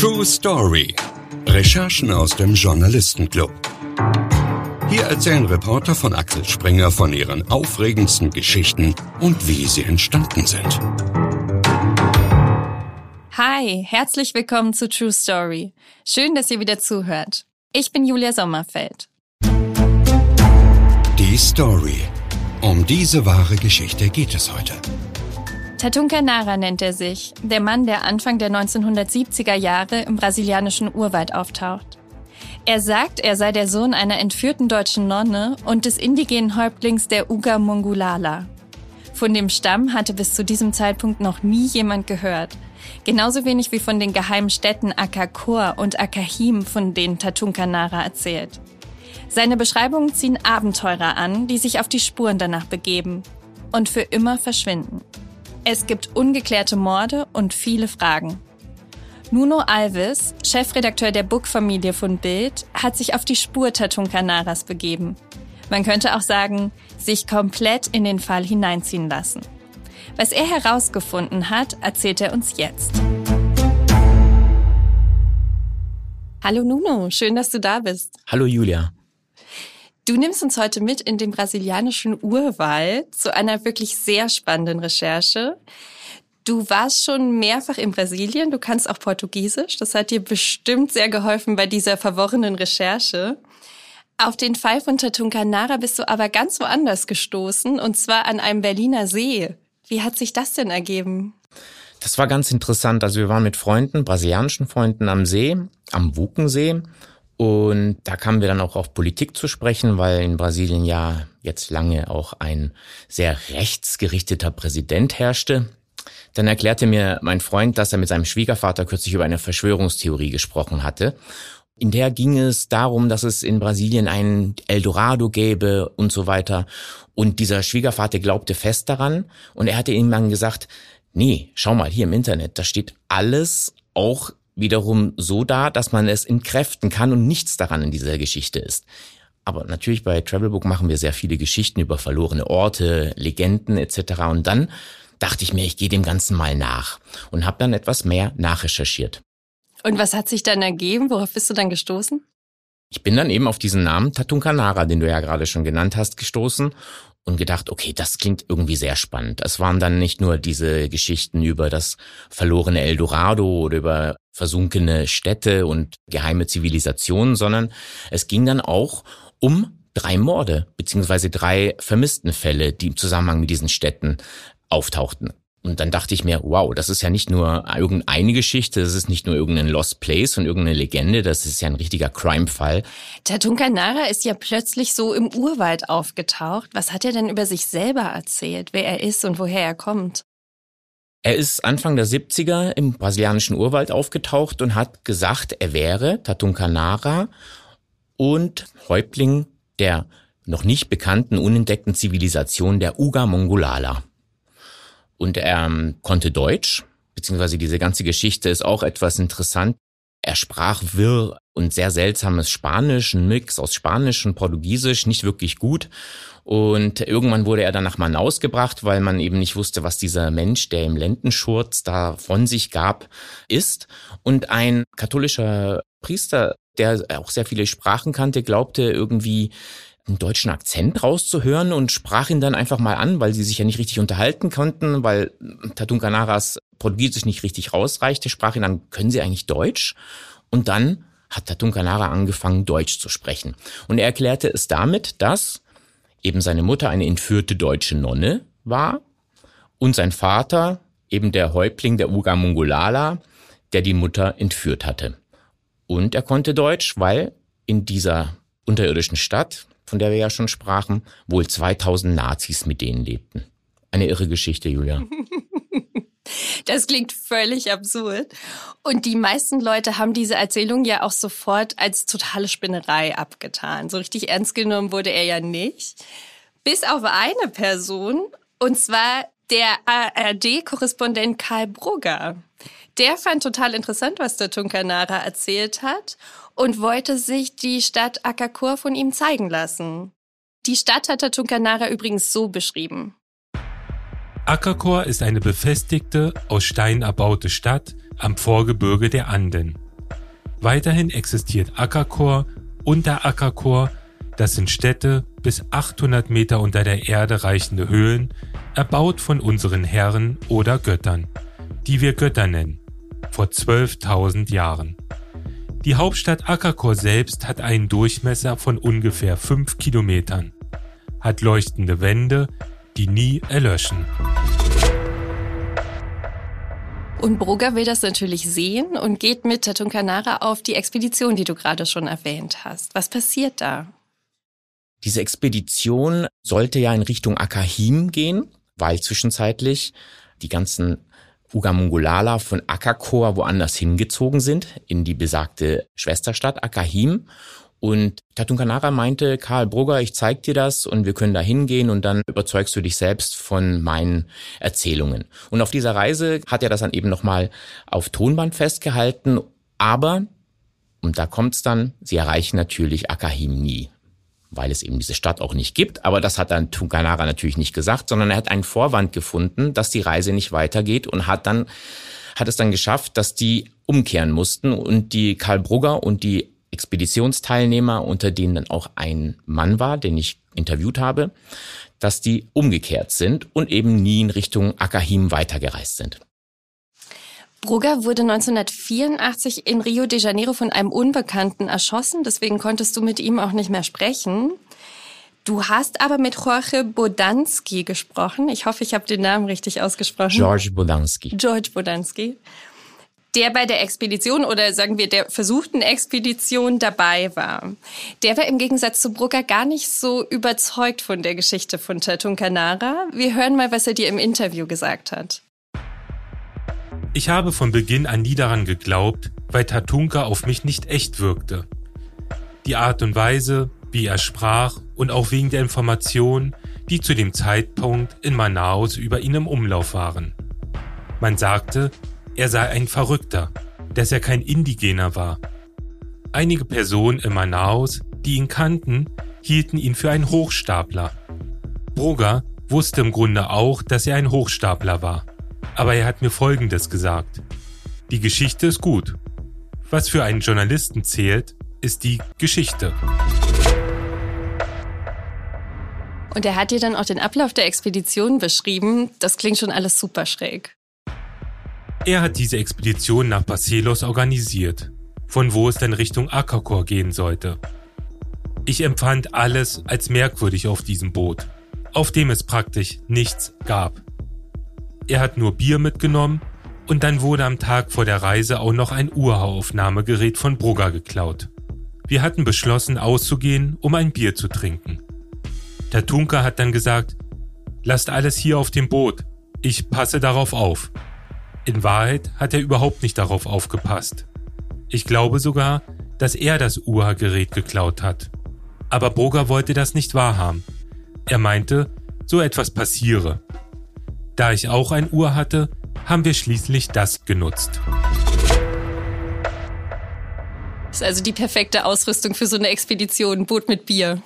True Story. Recherchen aus dem Journalistenclub. Hier erzählen Reporter von Axel Springer von ihren aufregendsten Geschichten und wie sie entstanden sind. Hi, herzlich willkommen zu True Story. Schön, dass ihr wieder zuhört. Ich bin Julia Sommerfeld. Die Story. Um diese wahre Geschichte geht es heute. Tatunka Nara nennt er sich, der Mann, der Anfang der 1970er Jahre im brasilianischen Urwald auftaucht. Er sagt, er sei der Sohn einer entführten deutschen Nonne und des indigenen Häuptlings der Uga Mongulala. Von dem Stamm hatte bis zu diesem Zeitpunkt noch nie jemand gehört. Genauso wenig wie von den geheimen Städten Akakor und Akahim, von denen Tatunka Nara erzählt. Seine Beschreibungen ziehen Abenteurer an, die sich auf die Spuren danach begeben und für immer verschwinden. Es gibt ungeklärte Morde und viele Fragen. Nuno Alves, Chefredakteur der Book-Familie von Bild, hat sich auf die Spur Tatunka-Naras begeben. Man könnte auch sagen, sich komplett in den Fall hineinziehen lassen. Was er herausgefunden hat, erzählt er uns jetzt. Hallo Nuno, schön, dass du da bist. Hallo Julia. Du nimmst uns heute mit in den brasilianischen Urwald zu einer wirklich sehr spannenden Recherche. Du warst schon mehrfach in Brasilien, du kannst auch Portugiesisch. Das hat dir bestimmt sehr geholfen bei dieser verworrenen Recherche. Auf den Fall von Tatunkanara bist du aber ganz woanders gestoßen, und zwar an einem Berliner See. Wie hat sich das denn ergeben? Das war ganz interessant. Also wir waren mit Freunden, brasilianischen Freunden am See, am Wukensee. Und da kamen wir dann auch auf Politik zu sprechen, weil in Brasilien ja jetzt lange auch ein sehr rechtsgerichteter Präsident herrschte. Dann erklärte mir mein Freund, dass er mit seinem Schwiegervater kürzlich über eine Verschwörungstheorie gesprochen hatte. In der ging es darum, dass es in Brasilien ein Eldorado gäbe und so weiter. Und dieser Schwiegervater glaubte fest daran. Und er hatte ihm dann gesagt, nee, schau mal hier im Internet, da steht alles auch wiederum so da, dass man es entkräften kann und nichts daran in dieser Geschichte ist. Aber natürlich bei Travelbook machen wir sehr viele Geschichten über verlorene Orte, Legenden etc. Und dann dachte ich mir, ich gehe dem Ganzen mal nach und habe dann etwas mehr nachrecherchiert. Und was hat sich dann ergeben? Worauf bist du dann gestoßen? Ich bin dann eben auf diesen Namen Tatunkanara, den du ja gerade schon genannt hast, gestoßen und gedacht, okay, das klingt irgendwie sehr spannend. Es waren dann nicht nur diese Geschichten über das verlorene Eldorado oder über versunkene Städte und geheime Zivilisationen, sondern es ging dann auch um drei Morde beziehungsweise drei vermissten Fälle, die im Zusammenhang mit diesen Städten auftauchten. Und dann dachte ich mir, wow, das ist ja nicht nur irgendeine Geschichte, das ist nicht nur irgendein Lost Place und irgendeine Legende, das ist ja ein richtiger Crime-Fall. Der Tunkanara ist ja plötzlich so im Urwald aufgetaucht. Was hat er denn über sich selber erzählt, wer er ist und woher er kommt? Er ist Anfang der 70er im brasilianischen Urwald aufgetaucht und hat gesagt, er wäre Tatunkanara und Häuptling der noch nicht bekannten, unentdeckten Zivilisation der Uga Mongolala. Und er ähm, konnte Deutsch, beziehungsweise diese ganze Geschichte ist auch etwas interessant. Er sprach wirr und sehr seltsames Spanisch, ein Mix aus Spanisch und Portugiesisch, nicht wirklich gut. Und irgendwann wurde er dann nach Manaus gebracht, weil man eben nicht wusste, was dieser Mensch, der im Lendenschurz da von sich gab, ist. Und ein katholischer Priester, der auch sehr viele Sprachen kannte, glaubte irgendwie, einen deutschen Akzent rauszuhören und sprach ihn dann einfach mal an, weil sie sich ja nicht richtig unterhalten konnten, weil Tatun Canaras Portugiesisch nicht richtig rausreichte, sprach ihn an, können Sie eigentlich Deutsch? Und dann hat Tatun Canara angefangen, Deutsch zu sprechen. Und er erklärte es damit, dass eben seine Mutter eine entführte deutsche Nonne war und sein Vater eben der Häuptling der Uga Mongolala, der die Mutter entführt hatte. Und er konnte Deutsch, weil in dieser unterirdischen Stadt, von der wir ja schon sprachen, wohl 2000 Nazis mit denen lebten. Eine irre Geschichte, Julia. Das klingt völlig absurd. Und die meisten Leute haben diese Erzählung ja auch sofort als totale Spinnerei abgetan. So richtig ernst genommen wurde er ja nicht. Bis auf eine Person, und zwar der ARD-Korrespondent Karl Brugger. Der fand total interessant, was der Tunkanara erzählt hat und wollte sich die Stadt Akakor von ihm zeigen lassen. Die Stadt hat der Tunkanara übrigens so beschrieben. Akakor ist eine befestigte, aus Stein erbaute Stadt am Vorgebirge der Anden. Weiterhin existiert Akakor und der Akakor, das sind Städte bis 800 Meter unter der Erde reichende Höhlen, erbaut von unseren Herren oder Göttern, die wir Götter nennen, vor 12.000 Jahren. Die Hauptstadt Akakor selbst hat einen Durchmesser von ungefähr 5 Kilometern, hat leuchtende Wände, die nie erlöschen. Und Brugger will das natürlich sehen und geht mit Tatunkanara auf die Expedition, die du gerade schon erwähnt hast. Was passiert da? Diese Expedition sollte ja in Richtung Akahim gehen, weil zwischenzeitlich die ganzen Ugamungulala von Akakor woanders hingezogen sind, in die besagte Schwesterstadt Akahim. Und Tatunkanara meinte, Karl Brugger, ich zeig dir das und wir können da hingehen und dann überzeugst du dich selbst von meinen Erzählungen. Und auf dieser Reise hat er das dann eben nochmal auf Tonband festgehalten, aber, und da kommt's dann, sie erreichen natürlich Akahim nie weil es eben diese Stadt auch nicht gibt. Aber das hat dann Tunkanara natürlich nicht gesagt, sondern er hat einen Vorwand gefunden, dass die Reise nicht weitergeht und hat dann, hat es dann geschafft, dass die umkehren mussten und die Karl Brugger und die Expeditionsteilnehmer, unter denen dann auch ein Mann war, den ich interviewt habe, dass die umgekehrt sind und eben nie in Richtung Akahim weitergereist sind. Brugger wurde 1984 in Rio de Janeiro von einem Unbekannten erschossen, deswegen konntest du mit ihm auch nicht mehr sprechen. Du hast aber mit Jorge Bodansky gesprochen. Ich hoffe, ich habe den Namen richtig ausgesprochen. George Bodansky. George Bodansky der bei der Expedition oder sagen wir der versuchten Expedition dabei war. Der war im Gegensatz zu Brugger gar nicht so überzeugt von der Geschichte von Tatunkanara. Wir hören mal, was er dir im Interview gesagt hat. Ich habe von Beginn an nie daran geglaubt, weil Tatunka auf mich nicht echt wirkte. Die Art und Weise, wie er sprach und auch wegen der Informationen, die zu dem Zeitpunkt in Manaus über ihn im Umlauf waren. Man sagte, er sei ein Verrückter, dass er kein Indigener war. Einige Personen in Manaus, die ihn kannten, hielten ihn für einen Hochstapler. Brugger wusste im Grunde auch, dass er ein Hochstapler war. Aber er hat mir Folgendes gesagt. Die Geschichte ist gut. Was für einen Journalisten zählt, ist die Geschichte. Und er hat dir dann auch den Ablauf der Expedition beschrieben. Das klingt schon alles super schräg. Er hat diese Expedition nach Barcelos organisiert, von wo es dann Richtung Akakor gehen sollte. Ich empfand alles als merkwürdig auf diesem Boot, auf dem es praktisch nichts gab. Er hat nur Bier mitgenommen und dann wurde am Tag vor der Reise auch noch ein Urhauaufnahmegerät von Brugger geklaut. Wir hatten beschlossen auszugehen, um ein Bier zu trinken. Der Tunker hat dann gesagt, lasst alles hier auf dem Boot, ich passe darauf auf. In Wahrheit hat er überhaupt nicht darauf aufgepasst. Ich glaube sogar, dass er das UHA-Gerät geklaut hat. Aber Boger wollte das nicht wahrhaben. Er meinte, so etwas passiere. Da ich auch ein Uhr hatte, haben wir schließlich das genutzt. Das ist also die perfekte Ausrüstung für so eine Expedition, Boot mit Bier.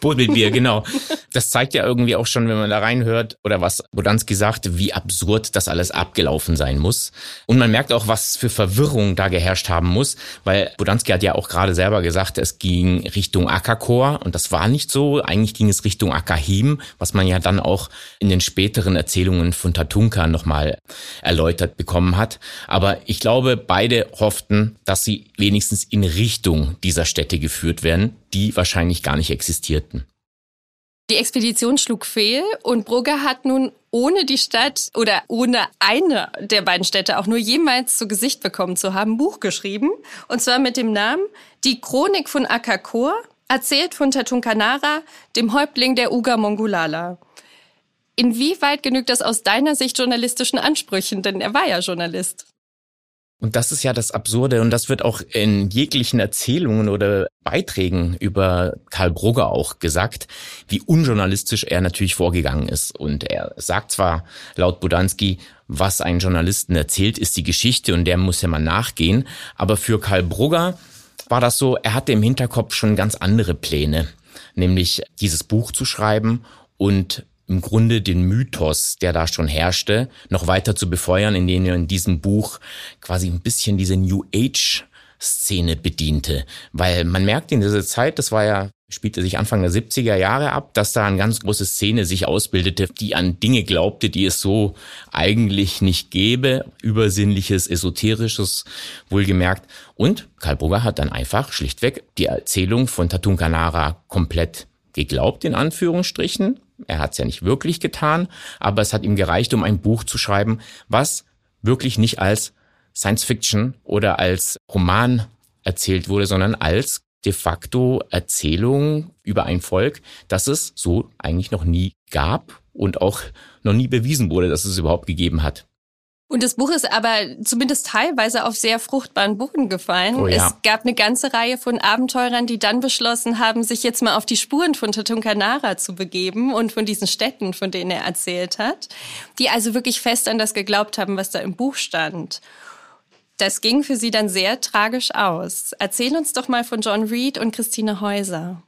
Boot mit Bier, genau. Das zeigt ja irgendwie auch schon, wenn man da reinhört oder was Bodanski sagt, wie absurd das alles abgelaufen sein muss. Und man merkt auch, was für Verwirrung da geherrscht haben muss, weil Bodanski hat ja auch gerade selber gesagt, es ging Richtung Akakor und das war nicht so. Eigentlich ging es Richtung Akahim, was man ja dann auch in den späteren Erzählungen von Tatunka nochmal erläutert bekommen hat. Aber ich glaube, beide hofften, dass sie wenigstens in Richtung dieser Städte geführt werden, die wahrscheinlich gar nicht existierten. Die Expedition schlug fehl und Brugger hat nun ohne die Stadt oder ohne eine der beiden Städte auch nur jemals zu Gesicht bekommen zu haben, Buch geschrieben. Und zwar mit dem Namen Die Chronik von Akakor, erzählt von Tatunkanara, dem Häuptling der Uga Mongulala. Inwieweit genügt das aus deiner Sicht journalistischen Ansprüchen? Denn er war ja Journalist. Und das ist ja das Absurde und das wird auch in jeglichen Erzählungen oder Beiträgen über Karl Brugger auch gesagt, wie unjournalistisch er natürlich vorgegangen ist. Und er sagt zwar laut Budanski, was ein Journalisten erzählt, ist die Geschichte und der muss ja mal nachgehen. Aber für Karl Brugger war das so, er hatte im Hinterkopf schon ganz andere Pläne, nämlich dieses Buch zu schreiben und im Grunde den Mythos, der da schon herrschte, noch weiter zu befeuern, indem er in diesem Buch quasi ein bisschen diese New Age Szene bediente. Weil man merkt in dieser Zeit, das war ja spielte sich Anfang der 70er Jahre ab, dass da eine ganz große Szene sich ausbildete, die an Dinge glaubte, die es so eigentlich nicht gäbe. Übersinnliches, esoterisches, wohlgemerkt. Und Karl Brugger hat dann einfach schlichtweg die Erzählung von Tatun Kanara komplett geglaubt, in Anführungsstrichen. Er hat es ja nicht wirklich getan, aber es hat ihm gereicht, um ein Buch zu schreiben, was wirklich nicht als Science Fiction oder als Roman erzählt wurde, sondern als de facto Erzählung über ein Volk, das es so eigentlich noch nie gab und auch noch nie bewiesen wurde, dass es überhaupt gegeben hat. Und das Buch ist aber zumindest teilweise auf sehr fruchtbaren Boden gefallen. Oh ja. Es gab eine ganze Reihe von Abenteurern, die dann beschlossen haben, sich jetzt mal auf die Spuren von Tatunkanara zu begeben und von diesen Städten, von denen er erzählt hat, die also wirklich fest an das geglaubt haben, was da im Buch stand. Das ging für sie dann sehr tragisch aus. Erzähl uns doch mal von John Reed und Christine Häuser.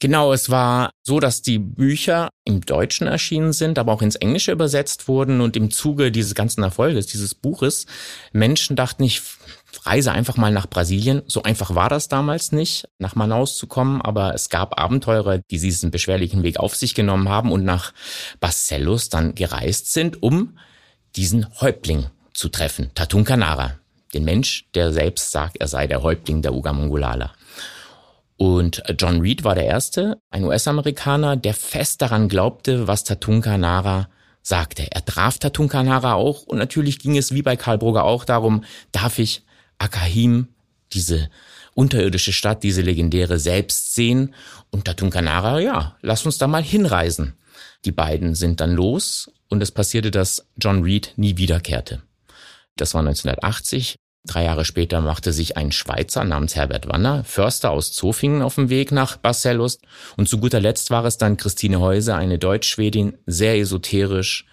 Genau, es war so, dass die Bücher im Deutschen erschienen sind, aber auch ins Englische übersetzt wurden und im Zuge dieses ganzen Erfolges, dieses Buches, Menschen dachten, ich reise einfach mal nach Brasilien. So einfach war das damals nicht, nach Manaus zu kommen, aber es gab Abenteurer, die diesen beschwerlichen Weg auf sich genommen haben und nach Barcelos dann gereist sind, um diesen Häuptling zu treffen, Tatun Kanara, den Mensch, der selbst sagt, er sei der Häuptling der Ugamongolala. Und John Reed war der Erste, ein US-Amerikaner, der fest daran glaubte, was Tatun Kanara sagte. Er traf Tatun Kanara auch und natürlich ging es wie bei Karl Brugger auch darum, darf ich Akahim, diese unterirdische Stadt, diese legendäre selbst sehen? Und Tatun Kanara, ja, lass uns da mal hinreisen. Die beiden sind dann los und es passierte, dass John Reed nie wiederkehrte. Das war 1980. Drei Jahre später machte sich ein Schweizer namens Herbert Wanner, Förster aus Zofingen, auf den Weg nach Barcelos. Und zu guter Letzt war es dann Christine Häuser, eine Deutsch-Schwedin, sehr esoterisch.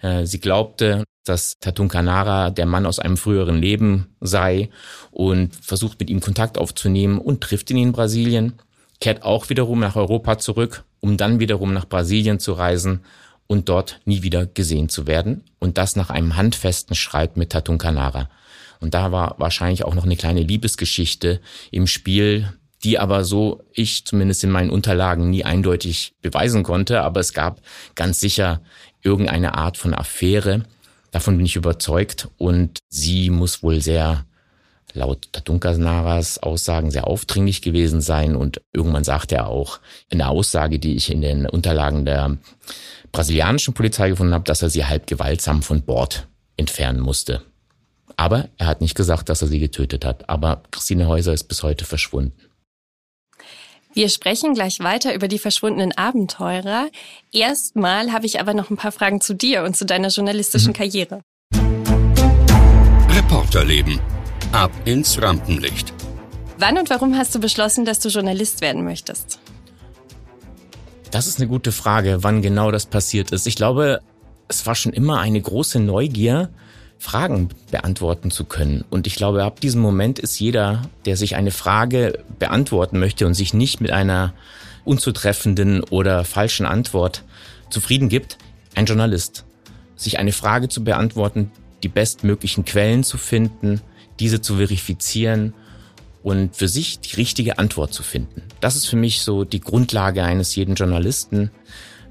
Äh, sie glaubte, dass Tatun Kanara der Mann aus einem früheren Leben sei und versucht mit ihm Kontakt aufzunehmen und trifft ihn in Brasilien, kehrt auch wiederum nach Europa zurück, um dann wiederum nach Brasilien zu reisen und dort nie wieder gesehen zu werden. Und das nach einem handfesten Streit mit Tatun Kanara. Und da war wahrscheinlich auch noch eine kleine Liebesgeschichte im Spiel, die aber so ich zumindest in meinen Unterlagen nie eindeutig beweisen konnte. Aber es gab ganz sicher irgendeine Art von Affäre. Davon bin ich überzeugt. Und sie muss wohl sehr laut Tatunkas Aussagen sehr aufdringlich gewesen sein. Und irgendwann sagte er auch eine Aussage, die ich in den Unterlagen der brasilianischen Polizei gefunden habe, dass er sie halb gewaltsam von Bord entfernen musste. Aber er hat nicht gesagt, dass er sie getötet hat. Aber Christine Häuser ist bis heute verschwunden. Wir sprechen gleich weiter über die verschwundenen Abenteurer. Erstmal habe ich aber noch ein paar Fragen zu dir und zu deiner journalistischen mhm. Karriere. Reporterleben. Ab ins Rampenlicht. Wann und warum hast du beschlossen, dass du Journalist werden möchtest? Das ist eine gute Frage, wann genau das passiert ist. Ich glaube, es war schon immer eine große Neugier, Fragen beantworten zu können. Und ich glaube, ab diesem Moment ist jeder, der sich eine Frage beantworten möchte und sich nicht mit einer unzutreffenden oder falschen Antwort zufrieden gibt, ein Journalist. Sich eine Frage zu beantworten, die bestmöglichen Quellen zu finden, diese zu verifizieren und für sich die richtige Antwort zu finden. Das ist für mich so die Grundlage eines jeden Journalisten.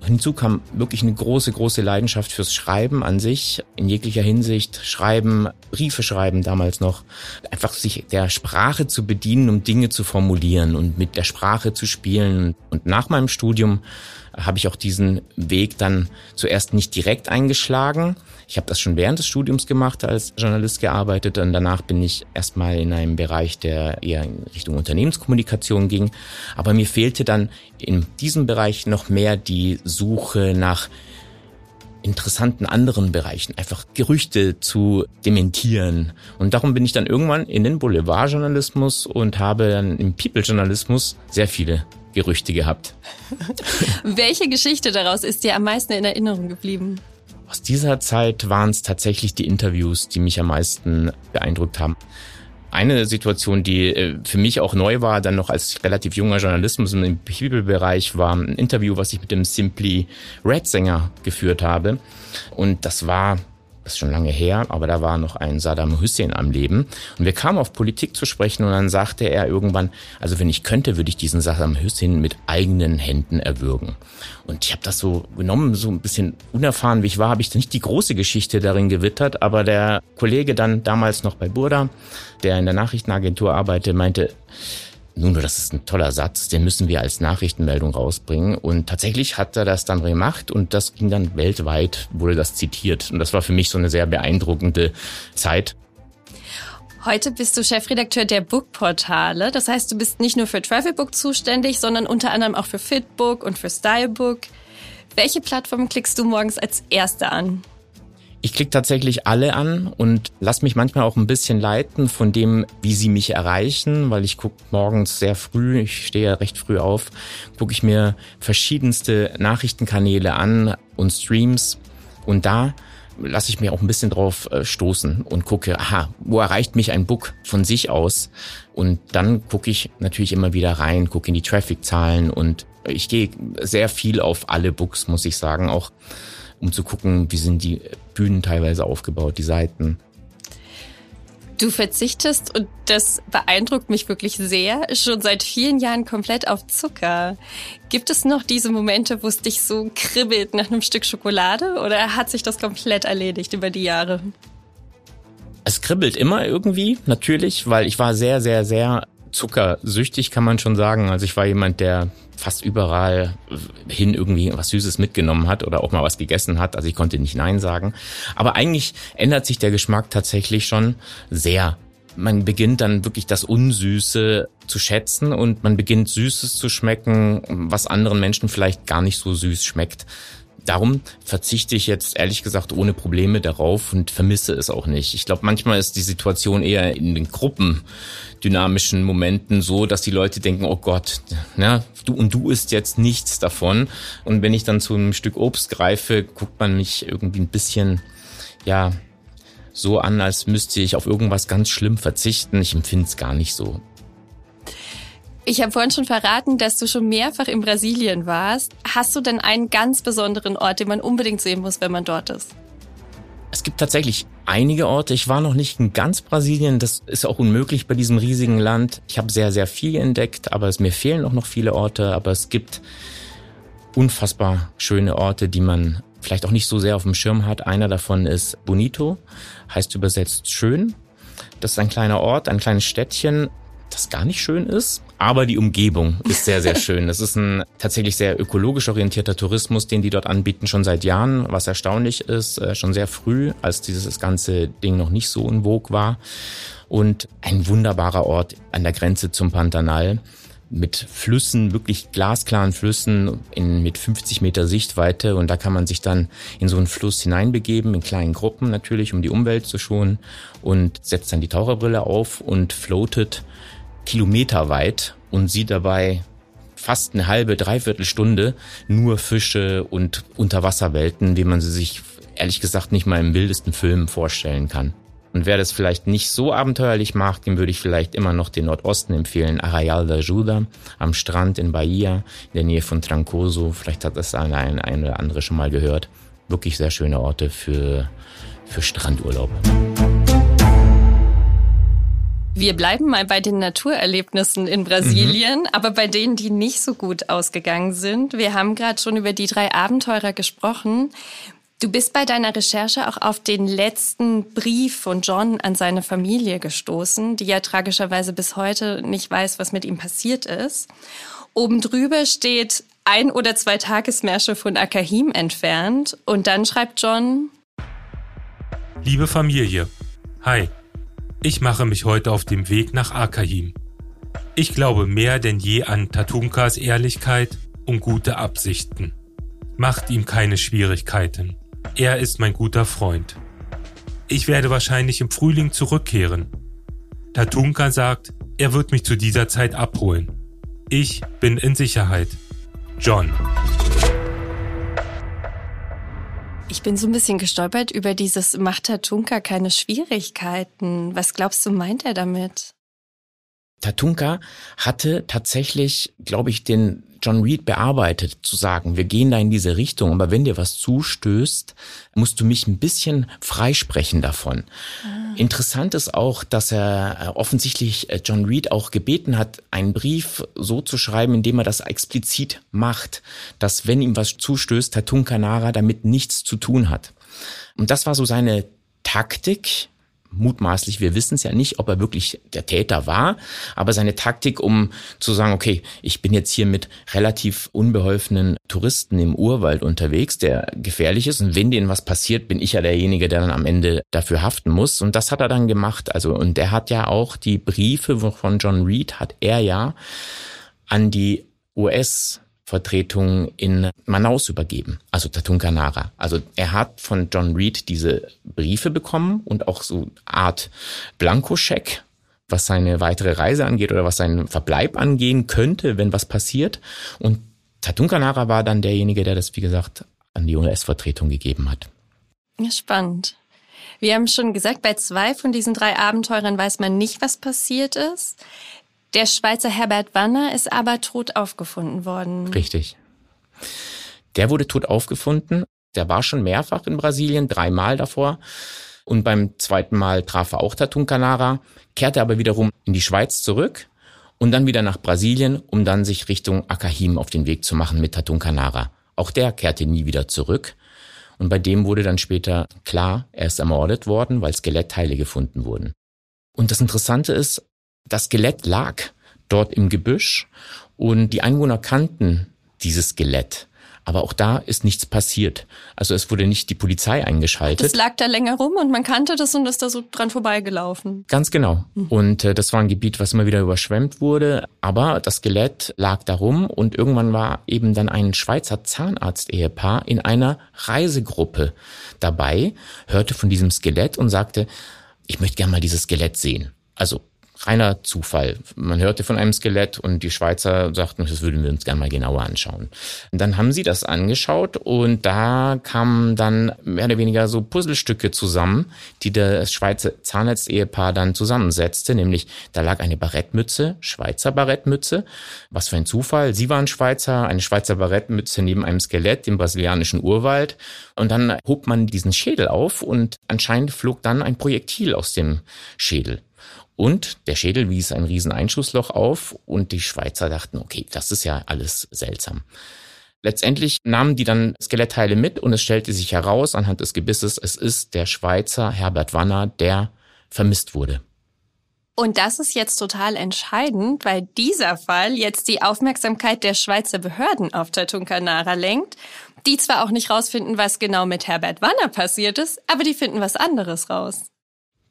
Hinzu kam wirklich eine große, große Leidenschaft fürs Schreiben an sich, in jeglicher Hinsicht. Schreiben, Briefe schreiben damals noch. Einfach sich der Sprache zu bedienen, um Dinge zu formulieren und mit der Sprache zu spielen. Und nach meinem Studium habe ich auch diesen Weg dann zuerst nicht direkt eingeschlagen, ich habe das schon während des Studiums gemacht, als Journalist gearbeitet und danach bin ich erstmal in einem Bereich, der eher in Richtung Unternehmenskommunikation ging. Aber mir fehlte dann in diesem Bereich noch mehr die Suche nach interessanten anderen Bereichen, einfach Gerüchte zu dementieren. Und darum bin ich dann irgendwann in den Boulevardjournalismus und habe dann im People-Journalismus sehr viele Gerüchte gehabt. Welche Geschichte daraus ist dir am meisten in Erinnerung geblieben? Aus dieser Zeit waren es tatsächlich die Interviews, die mich am meisten beeindruckt haben. Eine Situation, die äh, für mich auch neu war, dann noch als relativ junger Journalismus im People-Bereich, war ein Interview, was ich mit dem Simply Red Sänger geführt habe. Und das war das ist schon lange her, aber da war noch ein Saddam Hussein am Leben. Und wir kamen auf Politik zu sprechen und dann sagte er irgendwann, also wenn ich könnte, würde ich diesen Saddam Hussein mit eigenen Händen erwürgen. Und ich habe das so genommen, so ein bisschen unerfahren wie ich war, habe ich nicht die große Geschichte darin gewittert, aber der Kollege dann damals noch bei Burda, der in der Nachrichtenagentur arbeitete, meinte, nun, das ist ein toller Satz, den müssen wir als Nachrichtenmeldung rausbringen. Und tatsächlich hat er das dann gemacht und das ging dann weltweit, wurde das zitiert. Und das war für mich so eine sehr beeindruckende Zeit. Heute bist du Chefredakteur der Bookportale. Das heißt, du bist nicht nur für Travelbook zuständig, sondern unter anderem auch für Fitbook und für Stylebook. Welche Plattform klickst du morgens als erste an? Ich klicke tatsächlich alle an und lass mich manchmal auch ein bisschen leiten von dem, wie sie mich erreichen, weil ich gucke morgens sehr früh, ich stehe ja recht früh auf, gucke ich mir verschiedenste Nachrichtenkanäle an und Streams und da lasse ich mir auch ein bisschen drauf äh, stoßen und gucke, aha, wo erreicht mich ein Book von sich aus? Und dann gucke ich natürlich immer wieder rein, gucke in die Traffic-Zahlen und ich gehe sehr viel auf alle Books, muss ich sagen, auch um zu gucken, wie sind die Bühnen teilweise aufgebaut, die Seiten. Du verzichtest, und das beeindruckt mich wirklich sehr, schon seit vielen Jahren komplett auf Zucker. Gibt es noch diese Momente, wo es dich so kribbelt nach einem Stück Schokolade oder hat sich das komplett erledigt über die Jahre? Es kribbelt immer irgendwie, natürlich, weil ich war sehr, sehr, sehr zuckersüchtig, kann man schon sagen. Also ich war jemand, der fast überall hin irgendwie was Süßes mitgenommen hat oder auch mal was gegessen hat. Also ich konnte nicht Nein sagen. Aber eigentlich ändert sich der Geschmack tatsächlich schon sehr. Man beginnt dann wirklich das Unsüße zu schätzen und man beginnt Süßes zu schmecken, was anderen Menschen vielleicht gar nicht so süß schmeckt. Darum verzichte ich jetzt ehrlich gesagt ohne Probleme darauf und vermisse es auch nicht. Ich glaube, manchmal ist die Situation eher in den gruppendynamischen Momenten so, dass die Leute denken, oh Gott, na, du und du isst jetzt nichts davon. Und wenn ich dann zu einem Stück Obst greife, guckt man mich irgendwie ein bisschen, ja, so an, als müsste ich auf irgendwas ganz schlimm verzichten. Ich empfinde es gar nicht so. Ich habe vorhin schon verraten, dass du schon mehrfach in Brasilien warst. Hast du denn einen ganz besonderen Ort, den man unbedingt sehen muss, wenn man dort ist? Es gibt tatsächlich einige Orte. Ich war noch nicht in ganz Brasilien. Das ist auch unmöglich bei diesem riesigen Land. Ich habe sehr, sehr viel entdeckt, aber es mir fehlen auch noch viele Orte. Aber es gibt unfassbar schöne Orte, die man vielleicht auch nicht so sehr auf dem Schirm hat. Einer davon ist Bonito, heißt übersetzt schön. Das ist ein kleiner Ort, ein kleines Städtchen, das gar nicht schön ist, aber die Umgebung ist sehr, sehr schön. Das ist ein tatsächlich sehr ökologisch orientierter Tourismus, den die dort anbieten, schon seit Jahren, was erstaunlich ist, äh, schon sehr früh, als dieses ganze Ding noch nicht so in Vogue war. Und ein wunderbarer Ort an der Grenze zum Pantanal mit Flüssen, wirklich glasklaren Flüssen in, mit 50 Meter Sichtweite und da kann man sich dann in so einen Fluss hineinbegeben, in kleinen Gruppen natürlich, um die Umwelt zu schonen und setzt dann die Taucherbrille auf und floatet kilometerweit und sieht dabei fast eine halbe, dreiviertel Stunde nur Fische und Unterwasserwelten, wie man sie sich ehrlich gesagt nicht mal im wildesten Film vorstellen kann. Und wer das vielleicht nicht so abenteuerlich macht, dem würde ich vielleicht immer noch den Nordosten empfehlen. Arraial da Ajuda am Strand in Bahia, in der Nähe von Trancoso. Vielleicht hat das eine, eine oder andere schon mal gehört. Wirklich sehr schöne Orte für, für Strandurlaub. Wir bleiben mal bei den Naturerlebnissen in Brasilien, mhm. aber bei denen, die nicht so gut ausgegangen sind. Wir haben gerade schon über die drei Abenteurer gesprochen. Du bist bei deiner Recherche auch auf den letzten Brief von John an seine Familie gestoßen, die ja tragischerweise bis heute nicht weiß, was mit ihm passiert ist. Oben drüber steht ein oder zwei Tagesmärsche von Akahim entfernt und dann schreibt John Liebe Familie, hi, ich mache mich heute auf dem Weg nach Akahim. Ich glaube mehr denn je an Tatunkas Ehrlichkeit und gute Absichten. Macht ihm keine Schwierigkeiten. Er ist mein guter Freund. Ich werde wahrscheinlich im Frühling zurückkehren. Tatunka sagt, er wird mich zu dieser Zeit abholen. Ich bin in Sicherheit. John. Ich bin so ein bisschen gestolpert über dieses macht Tunker keine Schwierigkeiten. Was glaubst du, meint er damit? Tatunka hatte tatsächlich, glaube ich, den John Reed bearbeitet, zu sagen, wir gehen da in diese Richtung, aber wenn dir was zustößt, musst du mich ein bisschen freisprechen davon. Ah. Interessant ist auch, dass er äh, offensichtlich äh, John Reed auch gebeten hat, einen Brief so zu schreiben, indem er das explizit macht, dass wenn ihm was zustößt, Tatun Kanara damit nichts zu tun hat. Und das war so seine Taktik, mutmaßlich, wir wissen es ja nicht, ob er wirklich der Täter war, aber seine Taktik, um zu sagen, okay, ich bin jetzt hier mit relativ unbeholfenen Touristen im Urwald unterwegs, der gefährlich ist und wenn denen was passiert, bin ich ja derjenige, der dann am Ende dafür haften muss und das hat er dann gemacht. Also und der hat ja auch die Briefe von John Reed hat er ja an die US Vertretung in Manaus übergeben, also Tatunkanara. Also er hat von John Reed diese Briefe bekommen und auch so Art Blankoscheck, was seine weitere Reise angeht oder was seinen Verbleib angehen könnte, wenn was passiert. Und Tatunkanara war dann derjenige, der das, wie gesagt, an die US-Vertretung gegeben hat. Spannend. Wir haben schon gesagt, bei zwei von diesen drei Abenteurern weiß man nicht, was passiert ist. Der Schweizer Herbert Wanner ist aber tot aufgefunden worden. Richtig. Der wurde tot aufgefunden. Der war schon mehrfach in Brasilien, dreimal davor. Und beim zweiten Mal traf er auch Tatun Canara, kehrte aber wiederum in die Schweiz zurück und dann wieder nach Brasilien, um dann sich Richtung Akahim auf den Weg zu machen mit Tatun Canara. Auch der kehrte nie wieder zurück. Und bei dem wurde dann später klar, er ist ermordet worden, weil Skelettteile gefunden wurden. Und das Interessante ist, das Skelett lag dort im Gebüsch und die Einwohner kannten dieses Skelett. Aber auch da ist nichts passiert. Also es wurde nicht die Polizei eingeschaltet. Es lag da länger rum und man kannte das und ist da so dran vorbeigelaufen. Ganz genau. Mhm. Und äh, das war ein Gebiet, was immer wieder überschwemmt wurde. Aber das Skelett lag da rum und irgendwann war eben dann ein Schweizer Zahnarzt-Ehepaar in einer Reisegruppe dabei, hörte von diesem Skelett und sagte, ich möchte gerne mal dieses Skelett sehen. Also reiner Zufall. Man hörte von einem Skelett und die Schweizer sagten, das würden wir uns gerne mal genauer anschauen. Und dann haben sie das angeschaut und da kamen dann mehr oder weniger so Puzzlestücke zusammen, die das Schweizer Zahnarzt-Ehepaar dann zusammensetzte, nämlich da lag eine Barettmütze, Schweizer Barettmütze. Was für ein Zufall. Sie waren Schweizer, eine Schweizer Barettmütze neben einem Skelett im brasilianischen Urwald. Und dann hob man diesen Schädel auf und anscheinend flog dann ein Projektil aus dem Schädel. Und der Schädel wies ein riesen Einschussloch auf und die Schweizer dachten, okay, das ist ja alles seltsam. Letztendlich nahmen die dann Skelettteile mit und es stellte sich heraus anhand des Gebisses, es ist der Schweizer Herbert Wanner, der vermisst wurde. Und das ist jetzt total entscheidend, weil dieser Fall jetzt die Aufmerksamkeit der Schweizer Behörden auf Tatunkanara lenkt, die zwar auch nicht rausfinden, was genau mit Herbert Wanner passiert ist, aber die finden was anderes raus.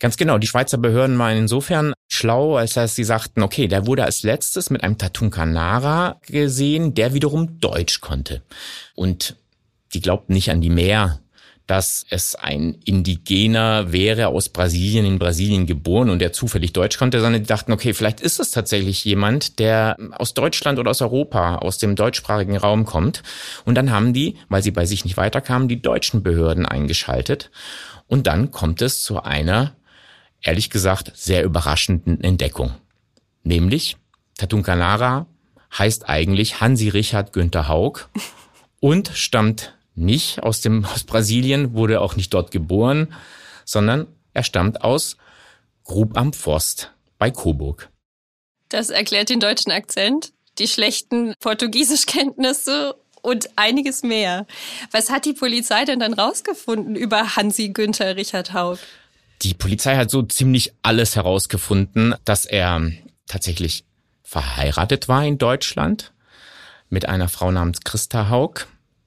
Ganz genau. Die Schweizer Behörden waren insofern schlau, als dass sie sagten, okay, der wurde als letztes mit einem Tatunkanara gesehen, der wiederum Deutsch konnte. Und die glaubten nicht an die Meer, dass es ein Indigener wäre aus Brasilien, in Brasilien geboren und der zufällig Deutsch konnte, sondern die dachten, okay, vielleicht ist es tatsächlich jemand, der aus Deutschland oder aus Europa, aus dem deutschsprachigen Raum kommt. Und dann haben die, weil sie bei sich nicht weiterkamen, die deutschen Behörden eingeschaltet. Und dann kommt es zu einer ehrlich gesagt sehr überraschenden Entdeckung. Nämlich, Tatunkanara heißt eigentlich Hansi Richard Günther Haug und stammt nicht aus dem, aus Brasilien, wurde auch nicht dort geboren, sondern er stammt aus Grub am Forst bei Coburg. Das erklärt den deutschen Akzent, die schlechten Portugiesischkenntnisse und einiges mehr. Was hat die Polizei denn dann rausgefunden über Hansi Günther Richard Haug? Die Polizei hat so ziemlich alles herausgefunden, dass er tatsächlich verheiratet war in Deutschland mit einer Frau namens Christa Haug,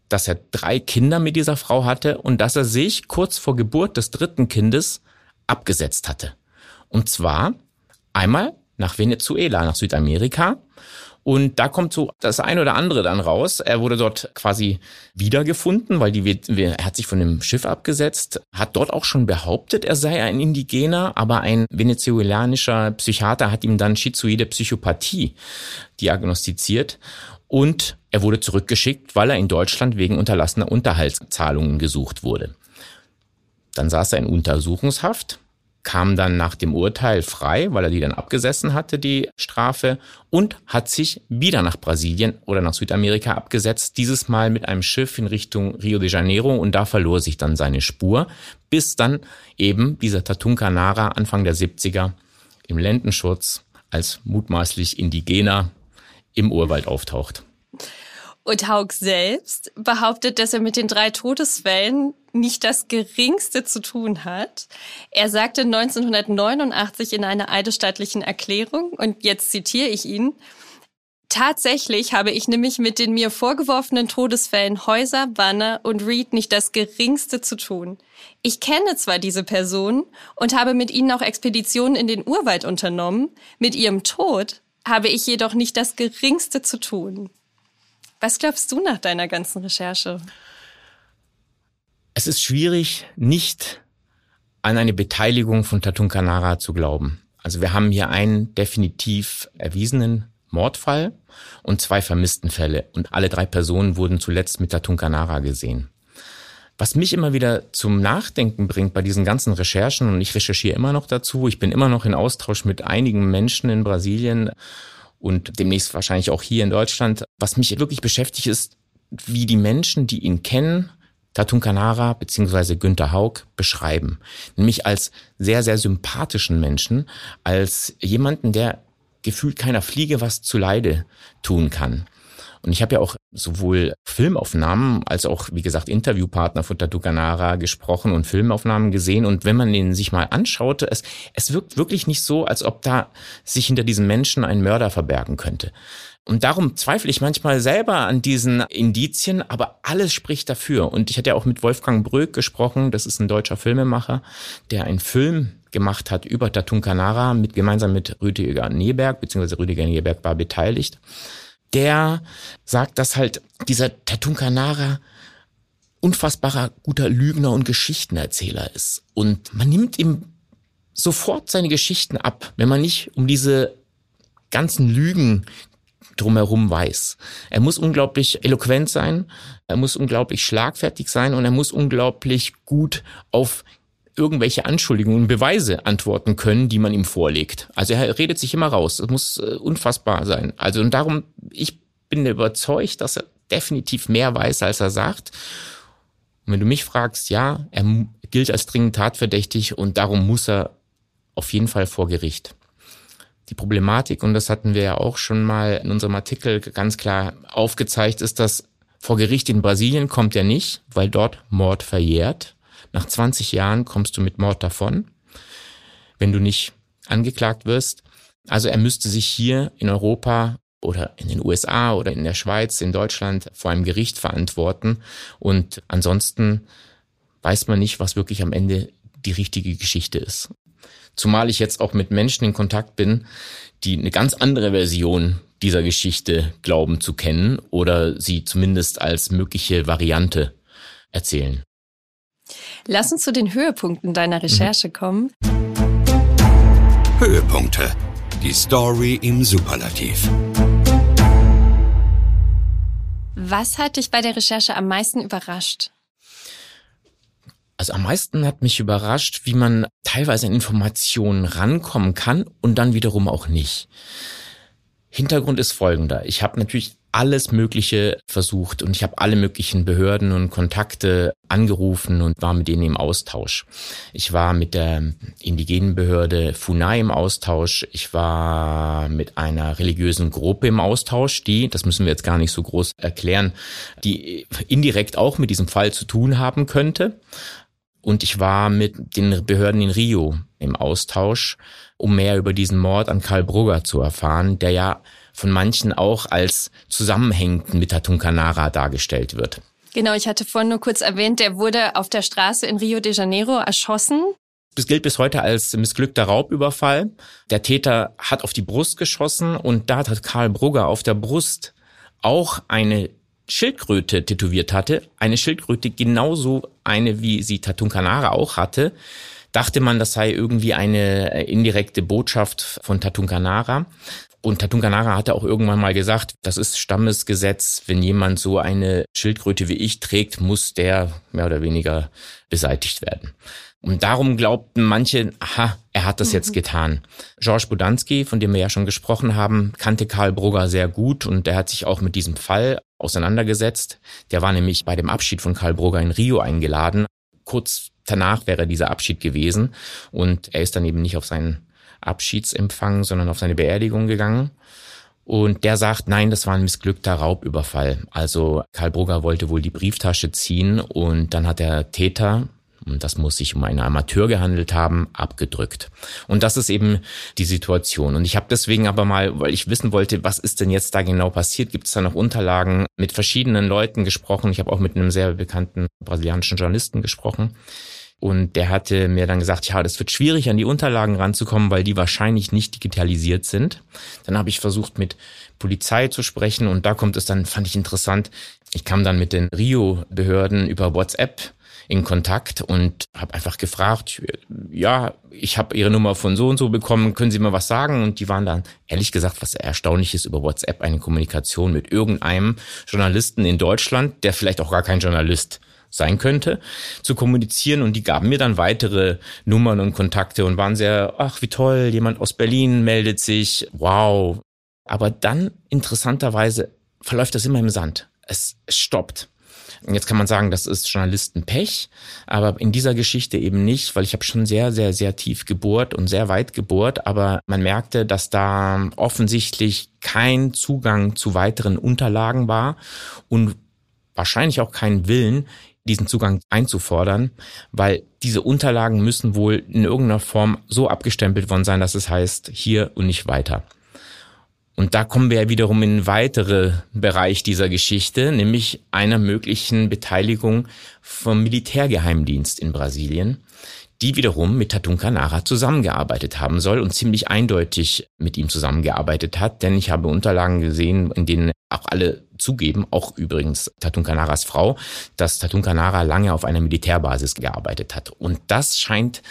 dass er drei Kinder mit dieser Frau hatte und dass er sich kurz vor Geburt des dritten Kindes abgesetzt hatte. Und zwar einmal nach Venezuela, nach Südamerika und da kommt so das eine oder andere dann raus. Er wurde dort quasi wiedergefunden, weil die, er hat sich von dem Schiff abgesetzt, hat dort auch schon behauptet, er sei ein Indigener, aber ein venezuelanischer Psychiater hat ihm dann schizoide Psychopathie diagnostiziert und er wurde zurückgeschickt, weil er in Deutschland wegen unterlassener Unterhaltszahlungen gesucht wurde. Dann saß er in Untersuchungshaft kam dann nach dem Urteil frei, weil er die dann abgesessen hatte, die Strafe, und hat sich wieder nach Brasilien oder nach Südamerika abgesetzt, dieses Mal mit einem Schiff in Richtung Rio de Janeiro und da verlor sich dann seine Spur, bis dann eben dieser Tatunka Nara Anfang der 70er im Lendenschutz als mutmaßlich Indigener im Urwald auftaucht. Und Haug selbst behauptet, dass er mit den drei Todesfällen nicht das geringste zu tun hat. Er sagte 1989 in einer eidesstattlichen Erklärung, und jetzt zitiere ich ihn, Tatsächlich habe ich nämlich mit den mir vorgeworfenen Todesfällen Häuser, Banner und Reed nicht das geringste zu tun. Ich kenne zwar diese Personen und habe mit ihnen auch Expeditionen in den Urwald unternommen, mit ihrem Tod habe ich jedoch nicht das geringste zu tun. Was glaubst du nach deiner ganzen Recherche? Es ist schwierig, nicht an eine Beteiligung von Tatun Kanara zu glauben. Also wir haben hier einen definitiv erwiesenen Mordfall und zwei vermissten Fälle. Und alle drei Personen wurden zuletzt mit Tatun Kanara gesehen. Was mich immer wieder zum Nachdenken bringt bei diesen ganzen Recherchen, und ich recherchiere immer noch dazu, ich bin immer noch in Austausch mit einigen Menschen in Brasilien und demnächst wahrscheinlich auch hier in Deutschland. Was mich wirklich beschäftigt ist, wie die Menschen, die ihn kennen, Tatun Kanara bzw. Günther Haug beschreiben. Nämlich als sehr, sehr sympathischen Menschen, als jemanden, der gefühlt keiner Fliege was zu Leide tun kann. Und ich habe ja auch sowohl Filmaufnahmen als auch, wie gesagt, Interviewpartner von Tatu Canara gesprochen und Filmaufnahmen gesehen. Und wenn man den sich mal anschaut, es, es wirkt wirklich nicht so, als ob da sich hinter diesen Menschen ein Mörder verbergen könnte. Und darum zweifle ich manchmal selber an diesen Indizien, aber alles spricht dafür. Und ich hatte ja auch mit Wolfgang Bröck gesprochen, das ist ein deutscher Filmemacher, der einen Film gemacht hat über Tatun Canara mit, gemeinsam mit Rüdiger Neberg, beziehungsweise Rüdiger Neberg war beteiligt der sagt, dass halt dieser Tatun Kanara unfassbarer guter Lügner und Geschichtenerzähler ist. Und man nimmt ihm sofort seine Geschichten ab, wenn man nicht um diese ganzen Lügen drumherum weiß. Er muss unglaublich eloquent sein, er muss unglaublich schlagfertig sein und er muss unglaublich gut auf irgendwelche Anschuldigungen und Beweise antworten können, die man ihm vorlegt. Also er redet sich immer raus. Das muss äh, unfassbar sein. Also und darum, ich bin überzeugt, dass er definitiv mehr weiß, als er sagt. Und wenn du mich fragst, ja, er gilt als dringend tatverdächtig und darum muss er auf jeden Fall vor Gericht. Die Problematik, und das hatten wir ja auch schon mal in unserem Artikel ganz klar aufgezeigt, ist, dass vor Gericht in Brasilien kommt er nicht, weil dort Mord verjährt. Nach 20 Jahren kommst du mit Mord davon, wenn du nicht angeklagt wirst. Also er müsste sich hier in Europa oder in den USA oder in der Schweiz, in Deutschland vor einem Gericht verantworten. Und ansonsten weiß man nicht, was wirklich am Ende die richtige Geschichte ist. Zumal ich jetzt auch mit Menschen in Kontakt bin, die eine ganz andere Version dieser Geschichte glauben zu kennen oder sie zumindest als mögliche Variante erzählen. Lass uns zu den Höhepunkten deiner Recherche mhm. kommen. Höhepunkte. Die Story im Superlativ. Was hat dich bei der Recherche am meisten überrascht? Also am meisten hat mich überrascht, wie man teilweise an Informationen rankommen kann und dann wiederum auch nicht. Hintergrund ist folgender. Ich habe natürlich alles Mögliche versucht und ich habe alle möglichen Behörden und Kontakte angerufen und war mit denen im Austausch. Ich war mit der indigenen Behörde Funai im Austausch. Ich war mit einer religiösen Gruppe im Austausch, die, das müssen wir jetzt gar nicht so groß erklären, die indirekt auch mit diesem Fall zu tun haben könnte. Und ich war mit den Behörden in Rio im Austausch, um mehr über diesen Mord an Karl Brugger zu erfahren, der ja von manchen auch als zusammenhängend mit der Tunkanara dargestellt wird. Genau, ich hatte vorhin nur kurz erwähnt, der wurde auf der Straße in Rio de Janeiro erschossen. Das gilt bis heute als missglückter Raubüberfall. Der Täter hat auf die Brust geschossen und da hat Karl Brugger auf der Brust auch eine Schildkröte tätowiert hatte. Eine Schildkröte genauso eine, wie sie Tatunkanara auch hatte. Dachte man, das sei irgendwie eine indirekte Botschaft von Tatunkanara. Und Tatunkanara hatte auch irgendwann mal gesagt, das ist Stammesgesetz, wenn jemand so eine Schildkröte wie ich trägt, muss der mehr oder weniger beseitigt werden. Und darum glaubten manche, aha, er hat das jetzt mhm. getan. Georges Budanski, von dem wir ja schon gesprochen haben, kannte Karl Brugger sehr gut und er hat sich auch mit diesem Fall auseinandergesetzt. Der war nämlich bei dem Abschied von Karl Brugger in Rio eingeladen. Kurz danach wäre dieser Abschied gewesen und er ist dann eben nicht auf seinen Abschiedsempfang, sondern auf seine Beerdigung gegangen. Und der sagt, nein, das war ein missglückter Raubüberfall. Also Karl Brugger wollte wohl die Brieftasche ziehen und dann hat der Täter, das muss sich um einen Amateur gehandelt haben, abgedrückt. Und das ist eben die Situation. Und ich habe deswegen aber mal, weil ich wissen wollte, was ist denn jetzt da genau passiert, gibt es da noch Unterlagen, mit verschiedenen Leuten gesprochen. Ich habe auch mit einem sehr bekannten brasilianischen Journalisten gesprochen. Und der hatte mir dann gesagt, ja, das wird schwierig, an die Unterlagen ranzukommen, weil die wahrscheinlich nicht digitalisiert sind. Dann habe ich versucht, mit Polizei zu sprechen und da kommt es dann, fand ich interessant. Ich kam dann mit den Rio-Behörden über WhatsApp in Kontakt und habe einfach gefragt, ja, ich habe Ihre Nummer von so und so bekommen, können Sie mir was sagen? Und die waren dann, ehrlich gesagt, was erstaunliches über WhatsApp, eine Kommunikation mit irgendeinem Journalisten in Deutschland, der vielleicht auch gar kein Journalist sein könnte, zu kommunizieren. Und die gaben mir dann weitere Nummern und Kontakte und waren sehr, ach, wie toll, jemand aus Berlin meldet sich, wow. Aber dann, interessanterweise, verläuft das immer im Sand. Es, es stoppt. Jetzt kann man sagen, das ist Journalistenpech, aber in dieser Geschichte eben nicht, weil ich habe schon sehr, sehr, sehr tief gebohrt und sehr weit gebohrt, aber man merkte, dass da offensichtlich kein Zugang zu weiteren Unterlagen war und wahrscheinlich auch keinen Willen, diesen Zugang einzufordern, weil diese Unterlagen müssen wohl in irgendeiner Form so abgestempelt worden sein, dass es heißt, hier und nicht weiter. Und da kommen wir wiederum in einen weiteren Bereich dieser Geschichte, nämlich einer möglichen Beteiligung vom Militärgeheimdienst in Brasilien, die wiederum mit Tatunka Nara zusammengearbeitet haben soll und ziemlich eindeutig mit ihm zusammengearbeitet hat, denn ich habe Unterlagen gesehen, in denen auch alle zugeben, auch übrigens Tatunka Naras Frau, dass Tatunka Nara lange auf einer Militärbasis gearbeitet hat. Und das scheint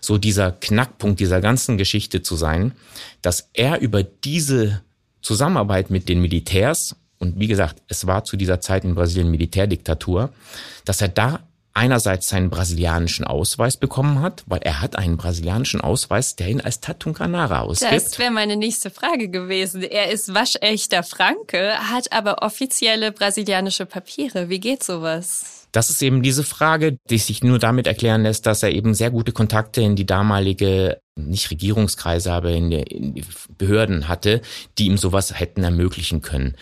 so dieser Knackpunkt dieser ganzen Geschichte zu sein, dass er über diese Zusammenarbeit mit den Militärs, und wie gesagt, es war zu dieser Zeit in Brasilien Militärdiktatur, dass er da einerseits seinen brasilianischen Ausweis bekommen hat, weil er hat einen brasilianischen Ausweis, der ihn als Tatunkanara ausgibt. Das wäre meine nächste Frage gewesen. Er ist waschechter Franke, hat aber offizielle brasilianische Papiere. Wie geht sowas? Das ist eben diese Frage, die sich nur damit erklären lässt, dass er eben sehr gute Kontakte in die damalige, nicht Regierungskreise, aber in die, in die Behörden hatte, die ihm sowas hätten ermöglichen können.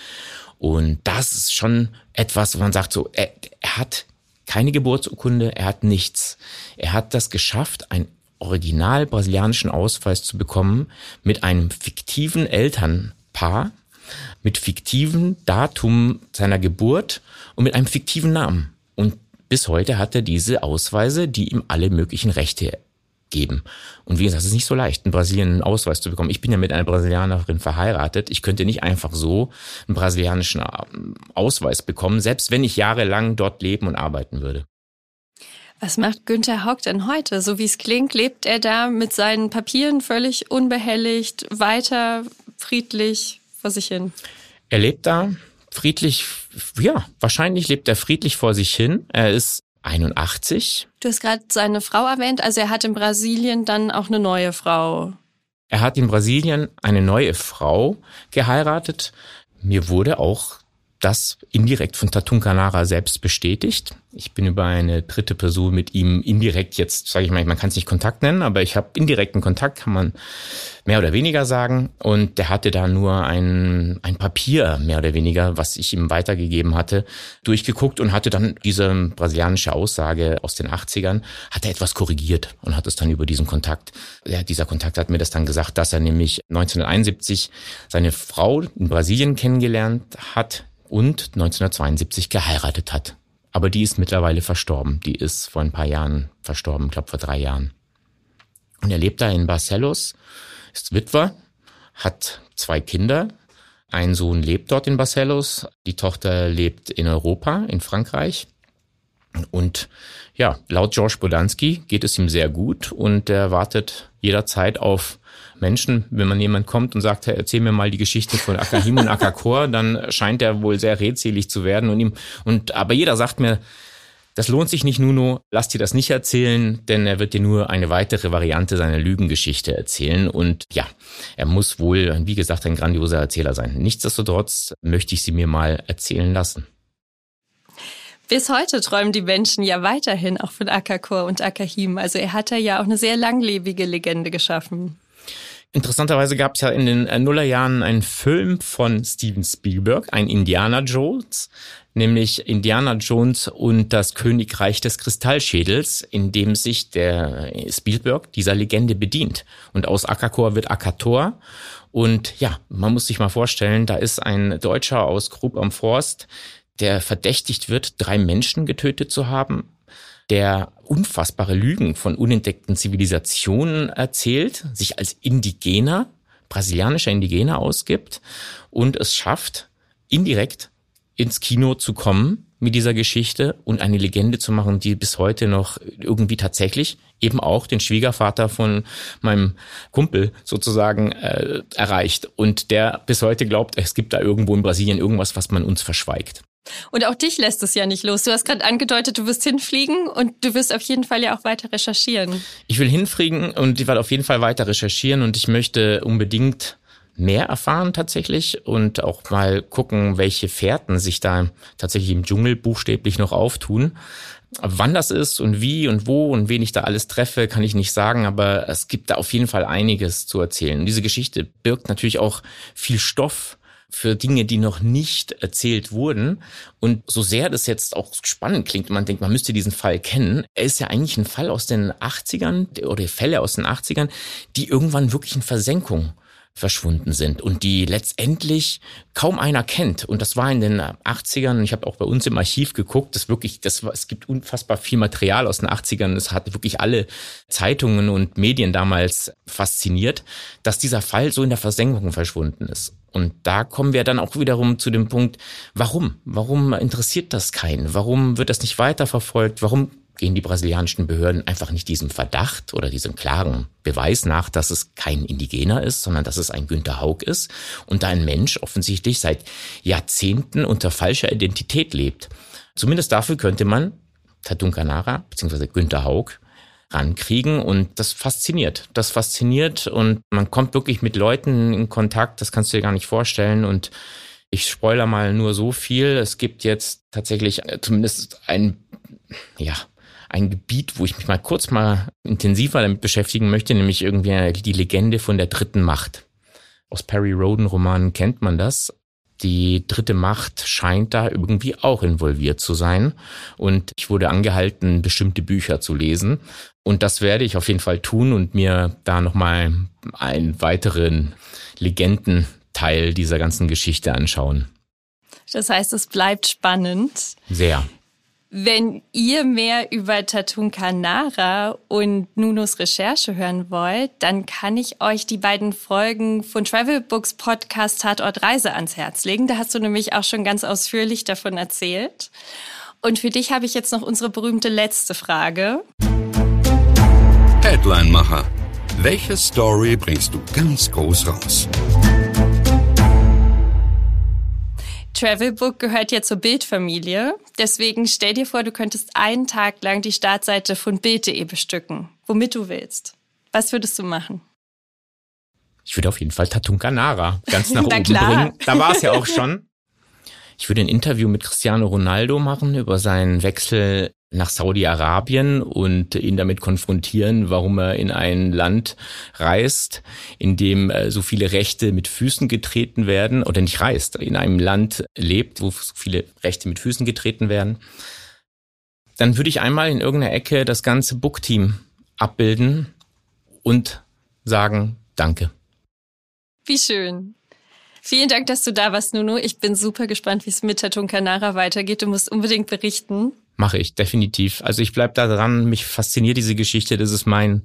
Und das ist schon etwas, wo man sagt, so, er, er hat keine Geburtsurkunde, er hat nichts. Er hat das geschafft, einen original brasilianischen Ausweis zu bekommen mit einem fiktiven Elternpaar, mit fiktiven Datum seiner Geburt und mit einem fiktiven Namen. Und bis heute hat er diese Ausweise, die ihm alle möglichen Rechte geben. Und wie gesagt, es ist nicht so leicht, in Brasilien einen Ausweis zu bekommen. Ich bin ja mit einer Brasilianerin verheiratet. Ich könnte nicht einfach so einen brasilianischen ähm, Ausweis bekommen, selbst wenn ich jahrelang dort leben und arbeiten würde. Was macht Günther Hauck denn heute? So wie es klingt, lebt er da mit seinen Papieren völlig unbehelligt, weiter friedlich vor sich hin? Er lebt da friedlich, ja, wahrscheinlich lebt er friedlich vor sich hin. Er ist 81. Du hast gerade seine Frau erwähnt, also er hat in Brasilien dann auch eine neue Frau. Er hat in Brasilien eine neue Frau geheiratet. Mir wurde auch das indirekt von Tatunkanara selbst bestätigt. Ich bin über eine dritte Person mit ihm indirekt jetzt, sage ich mal, man kann es nicht Kontakt nennen, aber ich habe indirekten Kontakt, kann man mehr oder weniger sagen. Und der hatte da nur ein, ein Papier, mehr oder weniger, was ich ihm weitergegeben hatte, durchgeguckt und hatte dann diese brasilianische Aussage aus den 80ern, hat er etwas korrigiert und hat es dann über diesen Kontakt, ja, dieser Kontakt hat mir das dann gesagt, dass er nämlich 1971 seine Frau in Brasilien kennengelernt hat, und 1972 geheiratet hat. Aber die ist mittlerweile verstorben. Die ist vor ein paar Jahren verstorben, glaube vor drei Jahren. Und er lebt da in Barcelos, ist Witwer, hat zwei Kinder. Ein Sohn lebt dort in Barcelos, die Tochter lebt in Europa, in Frankreich. Und ja, laut George Bodansky geht es ihm sehr gut und er wartet jederzeit auf Menschen, wenn man jemand kommt und sagt, hey, erzähl mir mal die Geschichte von Akahim und Akakor, dann scheint er wohl sehr redselig zu werden und ihm, und, aber jeder sagt mir, Das lohnt sich nicht, Nuno. Lass dir das nicht erzählen, denn er wird dir nur eine weitere Variante seiner Lügengeschichte erzählen. Und ja, er muss wohl, wie gesagt, ein grandioser Erzähler sein. Nichtsdestotrotz möchte ich sie mir mal erzählen lassen. Bis heute träumen die Menschen ja weiterhin auch von Akakor und Akahim. Also er hat ja auch eine sehr langlebige Legende geschaffen. Interessanterweise gab es ja in den äh, Nullerjahren einen Film von Steven Spielberg, ein Indiana Jones, nämlich Indiana Jones und das Königreich des Kristallschädels, in dem sich der äh, Spielberg dieser Legende bedient. Und aus Akakor wird Akator. Und ja, man muss sich mal vorstellen, da ist ein Deutscher aus Grub am Forst, der verdächtigt wird, drei Menschen getötet zu haben der unfassbare Lügen von unentdeckten Zivilisationen erzählt, sich als Indigener, brasilianischer Indigener ausgibt und es schafft, indirekt ins Kino zu kommen mit dieser Geschichte und eine Legende zu machen, die bis heute noch irgendwie tatsächlich eben auch den Schwiegervater von meinem Kumpel sozusagen äh, erreicht und der bis heute glaubt, es gibt da irgendwo in Brasilien irgendwas, was man uns verschweigt. Und auch dich lässt es ja nicht los. Du hast gerade angedeutet, du wirst hinfliegen und du wirst auf jeden Fall ja auch weiter recherchieren. Ich will hinfliegen und ich werde auf jeden Fall weiter recherchieren und ich möchte unbedingt mehr erfahren tatsächlich und auch mal gucken, welche Fährten sich da tatsächlich im Dschungel buchstäblich noch auftun. Wann das ist und wie und wo und wen ich da alles treffe, kann ich nicht sagen, aber es gibt da auf jeden Fall einiges zu erzählen. Diese Geschichte birgt natürlich auch viel Stoff für Dinge, die noch nicht erzählt wurden. Und so sehr das jetzt auch spannend klingt, man denkt, man müsste diesen Fall kennen, er ist ja eigentlich ein Fall aus den 80ern oder Fälle aus den 80ern, die irgendwann wirklich in Versenkung verschwunden sind und die letztendlich kaum einer kennt. Und das war in den 80ern, ich habe auch bei uns im Archiv geguckt, das wirklich, das war, es gibt unfassbar viel Material aus den 80ern. Es hat wirklich alle Zeitungen und Medien damals fasziniert, dass dieser Fall so in der Versenkung verschwunden ist. Und da kommen wir dann auch wiederum zu dem Punkt, warum? Warum interessiert das keinen? Warum wird das nicht weiterverfolgt? Warum gehen die brasilianischen Behörden einfach nicht diesem Verdacht oder diesem klaren Beweis nach, dass es kein Indigener ist, sondern dass es ein Günter Haug ist und da ein Mensch offensichtlich seit Jahrzehnten unter falscher Identität lebt. Zumindest dafür könnte man Tatunkanara bzw. Günter Haug rankriegen und das fasziniert. Das fasziniert und man kommt wirklich mit Leuten in Kontakt, das kannst du dir gar nicht vorstellen und ich spoiler mal nur so viel. Es gibt jetzt tatsächlich zumindest ein, ja, ein Gebiet, wo ich mich mal kurz mal intensiver damit beschäftigen möchte, nämlich irgendwie die Legende von der dritten Macht. Aus Perry Roden Romanen kennt man das. Die dritte Macht scheint da irgendwie auch involviert zu sein. Und ich wurde angehalten, bestimmte Bücher zu lesen. Und das werde ich auf jeden Fall tun und mir da nochmal einen weiteren Legendenteil dieser ganzen Geschichte anschauen. Das heißt, es bleibt spannend. Sehr. Wenn ihr mehr über Tatun Canara und Nunos Recherche hören wollt, dann kann ich euch die beiden Folgen von Travel Books Podcast Tatort Reise ans Herz legen. Da hast du nämlich auch schon ganz ausführlich davon erzählt. Und für dich habe ich jetzt noch unsere berühmte letzte Frage. Headline-Macher. Welche Story bringst du ganz groß raus? Travelbook gehört ja zur Bildfamilie. Deswegen stell dir vor, du könntest einen Tag lang die Startseite von Bild.de bestücken, womit du willst. Was würdest du machen? Ich würde auf jeden Fall Tatunkanara ganz nach oben bringen. Da war es ja auch schon. Ich würde ein Interview mit Cristiano Ronaldo machen über seinen Wechsel nach Saudi-Arabien und ihn damit konfrontieren, warum er in ein Land reist, in dem äh, so viele Rechte mit Füßen getreten werden, oder nicht reist, in einem Land lebt, wo so viele Rechte mit Füßen getreten werden. Dann würde ich einmal in irgendeiner Ecke das ganze Bookteam abbilden und sagen, danke. Wie schön. Vielen Dank, dass du da warst, Nuno. Ich bin super gespannt, wie es mit Tatun Canara weitergeht. Du musst unbedingt berichten. Mache ich, definitiv. Also ich bleib da dran, mich fasziniert diese Geschichte. Das ist mein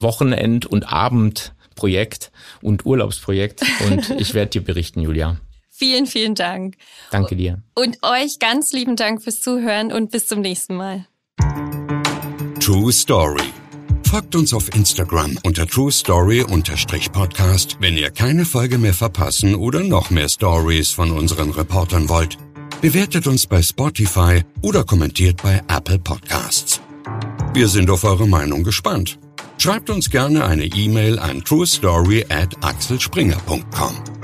Wochenend- und Abendprojekt und Urlaubsprojekt. Und ich werde dir berichten, Julia. Vielen, vielen Dank. Danke dir. Und euch ganz lieben Dank fürs Zuhören und bis zum nächsten Mal. True Story. Folgt uns auf Instagram unter True Story-Podcast, wenn ihr keine Folge mehr verpassen oder noch mehr Stories von unseren Reportern wollt. Bewertet uns bei Spotify oder kommentiert bei Apple Podcasts. Wir sind auf eure Meinung gespannt. Schreibt uns gerne eine E-Mail an truestory at axelspringer.com.